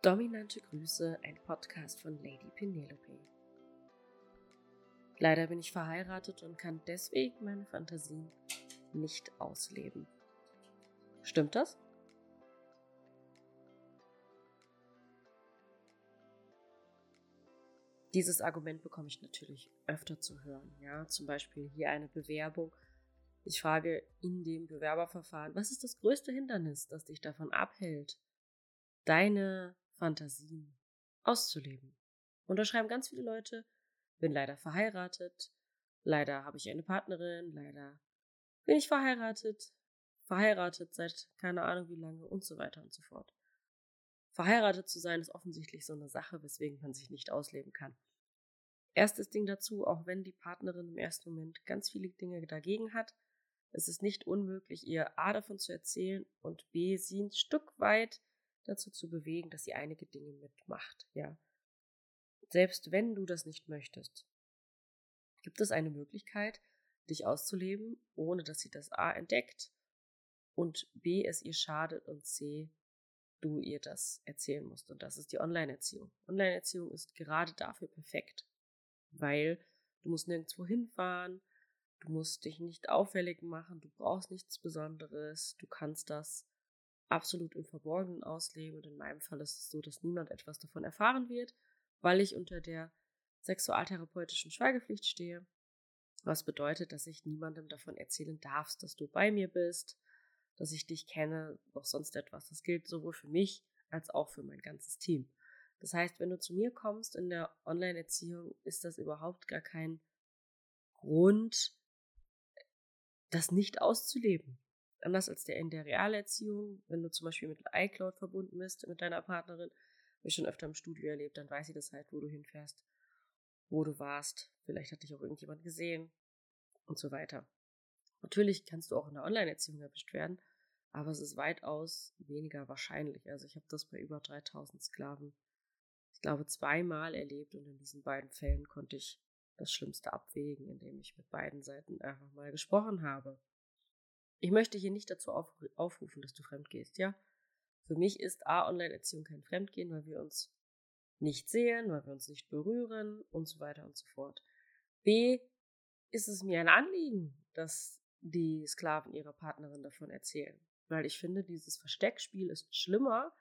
Dominante Grüße, ein Podcast von Lady Penelope. Leider bin ich verheiratet und kann deswegen meine Fantasien nicht ausleben. Stimmt das? Dieses Argument bekomme ich natürlich öfter zu hören. Ja, zum Beispiel hier eine Bewerbung. Ich frage in dem Bewerberverfahren, was ist das größte Hindernis, das dich davon abhält, deine Fantasien auszuleben? Und da schreiben ganz viele Leute, bin leider verheiratet, leider habe ich eine Partnerin, leider bin ich verheiratet, verheiratet seit keine Ahnung wie lange und so weiter und so fort. Verheiratet zu sein ist offensichtlich so eine Sache, weswegen man sich nicht ausleben kann. Erstes Ding dazu, auch wenn die Partnerin im ersten Moment ganz viele Dinge dagegen hat, ist es nicht unmöglich, ihr A davon zu erzählen und B sie ein Stück weit dazu zu bewegen, dass sie einige Dinge mitmacht, ja. Selbst wenn du das nicht möchtest, gibt es eine Möglichkeit, dich auszuleben, ohne dass sie das A entdeckt und B es ihr schadet und C du ihr das erzählen musst. Und das ist die Online-Erziehung. Online-Erziehung ist gerade dafür perfekt, weil du musst nirgendwo hinfahren, du musst dich nicht auffällig machen, du brauchst nichts Besonderes, du kannst das absolut im Verborgenen ausleben. Und in meinem Fall ist es so, dass niemand etwas davon erfahren wird, weil ich unter der sexualtherapeutischen Schweigepflicht stehe. Was bedeutet, dass ich niemandem davon erzählen darf, dass du bei mir bist, dass ich dich kenne, noch sonst etwas. Das gilt sowohl für mich als auch für mein ganzes Team. Das heißt, wenn du zu mir kommst in der Online-Erziehung, ist das überhaupt gar kein Grund, das nicht auszuleben. Anders als der in der Realerziehung, wenn du zum Beispiel mit iCloud verbunden bist, mit deiner Partnerin, habe ich schon öfter im Studio erlebt, dann weiß sie das halt, wo du hinfährst, wo du warst. Vielleicht hat dich auch irgendjemand gesehen und so weiter. Natürlich kannst du auch in der Online-Erziehung erwischt werden, aber es ist weitaus weniger wahrscheinlich. Also ich habe das bei über 3000 Sklaven, ich glaube, zweimal erlebt und in diesen beiden Fällen konnte ich das Schlimmste abwägen, indem ich mit beiden Seiten einfach mal gesprochen habe. Ich möchte hier nicht dazu aufrufen, dass du fremd gehst, ja? Für mich ist A, Online-Erziehung kein Fremdgehen, weil wir uns nicht sehen, weil wir uns nicht berühren und so weiter und so fort. B, ist es mir ein Anliegen, dass die Sklaven ihrer Partnerin davon erzählen. Weil ich finde, dieses Versteckspiel ist schlimmer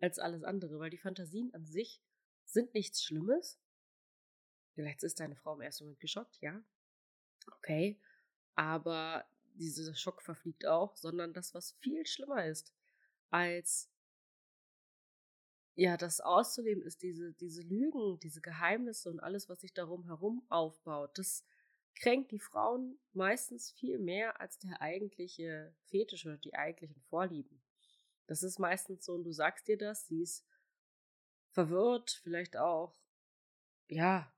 als alles andere, weil die Fantasien an sich sind nichts Schlimmes. Vielleicht ist deine Frau im ersten Moment geschockt, ja. Okay. Aber dieser Schock verfliegt auch, sondern das, was viel schlimmer ist, als ja, das auszuleben ist, diese, diese Lügen, diese Geheimnisse und alles, was sich darum herum aufbaut, das kränkt die Frauen meistens viel mehr als der eigentliche Fetisch oder die eigentlichen Vorlieben. Das ist meistens so, und du sagst dir das, sie ist verwirrt, vielleicht auch, ja,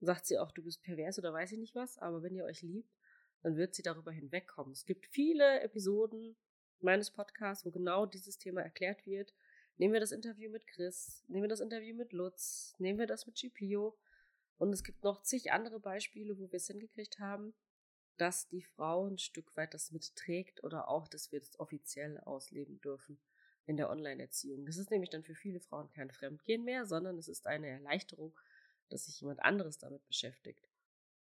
sagt sie auch, du bist pervers oder weiß ich nicht was, aber wenn ihr euch liebt, dann wird sie darüber hinwegkommen. Es gibt viele Episoden meines Podcasts, wo genau dieses Thema erklärt wird. Nehmen wir das Interview mit Chris, nehmen wir das Interview mit Lutz, nehmen wir das mit GPO. Und es gibt noch zig andere Beispiele, wo wir es hingekriegt haben, dass die Frau ein Stück weit das mitträgt oder auch, dass wir das offiziell ausleben dürfen in der Online-Erziehung. Das ist nämlich dann für viele Frauen kein Fremdgehen mehr, sondern es ist eine Erleichterung, dass sich jemand anderes damit beschäftigt.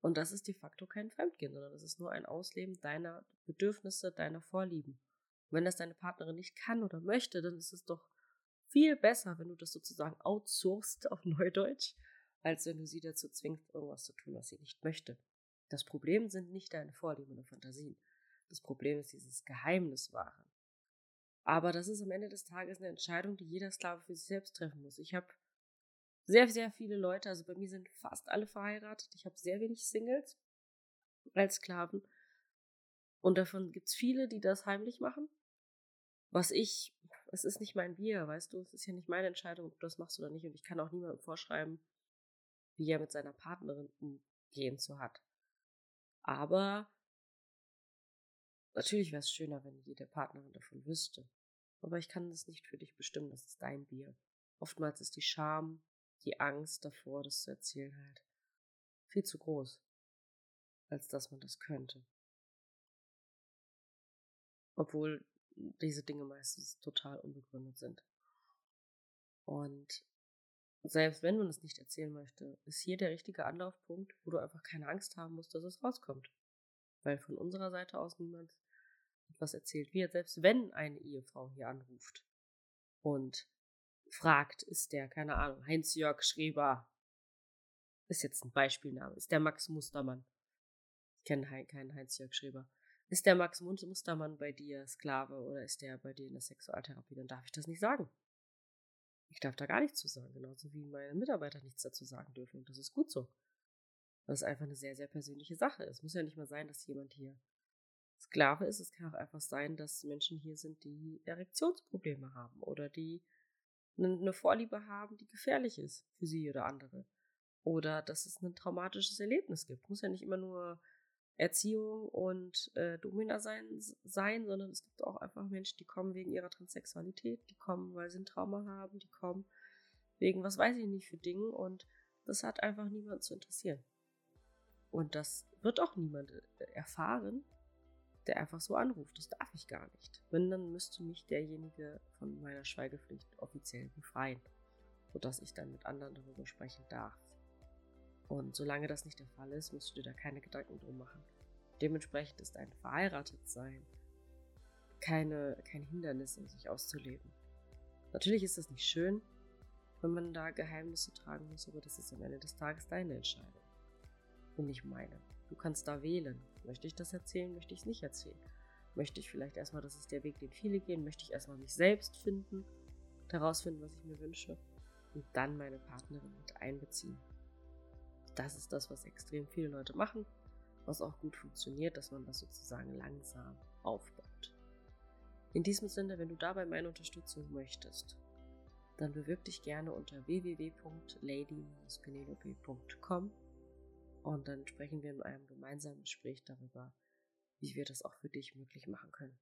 Und das ist de facto kein Fremdgehen, sondern es ist nur ein Ausleben deiner Bedürfnisse, deiner Vorlieben. Und wenn das deine Partnerin nicht kann oder möchte, dann ist es doch viel besser, wenn du das sozusagen outsourcest auf Neudeutsch als wenn du sie dazu zwingst, irgendwas zu tun, was sie nicht möchte. Das Problem sind nicht deine Vorlieben oder Fantasien. Das Problem ist dieses Geheimniswahre. Aber das ist am Ende des Tages eine Entscheidung, die jeder Sklave für sich selbst treffen muss. Ich habe sehr, sehr viele Leute, also bei mir sind fast alle verheiratet. Ich habe sehr wenig Singles als Sklaven. Und davon gibt es viele, die das heimlich machen. Was ich, es ist nicht mein Bier, weißt du, es ist ja nicht meine Entscheidung, ob du das machst oder nicht. Und ich kann auch niemandem vorschreiben, wie er mit seiner Partnerin umgehen zu hat. Aber natürlich wäre es schöner, wenn jede Partnerin davon wüsste. Aber ich kann das nicht für dich bestimmen, das ist dein Bier. Oftmals ist die Scham, die Angst davor, das zu erzählen halt viel zu groß, als dass man das könnte. Obwohl diese Dinge meistens total unbegründet sind. Und selbst wenn man es nicht erzählen möchte, ist hier der richtige Anlaufpunkt, wo du einfach keine Angst haben musst, dass es rauskommt. Weil von unserer Seite aus niemand etwas erzählt wird, selbst wenn eine Ehefrau hier anruft und fragt, ist der, keine Ahnung, Heinz-Jörg Schreber, ist jetzt ein Beispielname, ist der Max Mustermann. Ich kenne keinen Heinz-Jörg Schreber. Ist der Max Mustermann bei dir Sklave oder ist der bei dir in der Sexualtherapie? Dann darf ich das nicht sagen. Ich darf da gar nichts zu sagen, genauso wie meine Mitarbeiter nichts dazu sagen dürfen. Und das ist gut so. Das ist einfach eine sehr, sehr persönliche Sache. Es muss ja nicht mal sein, dass jemand hier Sklave ist. Es kann auch einfach sein, dass Menschen hier sind, die Erektionsprobleme haben oder die eine Vorliebe haben, die gefährlich ist für sie oder andere. Oder dass es ein traumatisches Erlebnis gibt. Muss ja nicht immer nur Erziehung und äh, Domina sein, sein, sondern es gibt auch einfach Menschen, die kommen wegen ihrer Transsexualität, die kommen, weil sie ein Trauma haben, die kommen wegen was weiß ich nicht für Dinge und das hat einfach niemand zu interessieren. Und das wird auch niemand äh, erfahren, der einfach so anruft. Das darf ich gar nicht. Wenn, dann müsste mich derjenige von meiner Schweigepflicht offiziell befreien, sodass ich dann mit anderen darüber sprechen darf. Und solange das nicht der Fall ist, musst du dir da keine Gedanken drum machen. Dementsprechend ist ein Verheiratetsein keine, kein Hindernis, um sich auszuleben. Natürlich ist das nicht schön, wenn man da Geheimnisse tragen muss, aber das ist am Ende des Tages deine Entscheidung. Und nicht meine. Du kannst da wählen. Möchte ich das erzählen, möchte ich es nicht erzählen? Möchte ich vielleicht erstmal, das ist der Weg, den viele gehen, möchte ich erstmal mich selbst finden, herausfinden, was ich mir wünsche und dann meine Partnerin mit einbeziehen das ist das, was extrem viele Leute machen, was auch gut funktioniert, dass man das sozusagen langsam aufbaut. In diesem Sinne, wenn du dabei meine Unterstützung möchtest, dann bewirb dich gerne unter www.lady-penelope.com und dann sprechen wir in einem gemeinsamen Gespräch darüber, wie wir das auch für dich möglich machen können.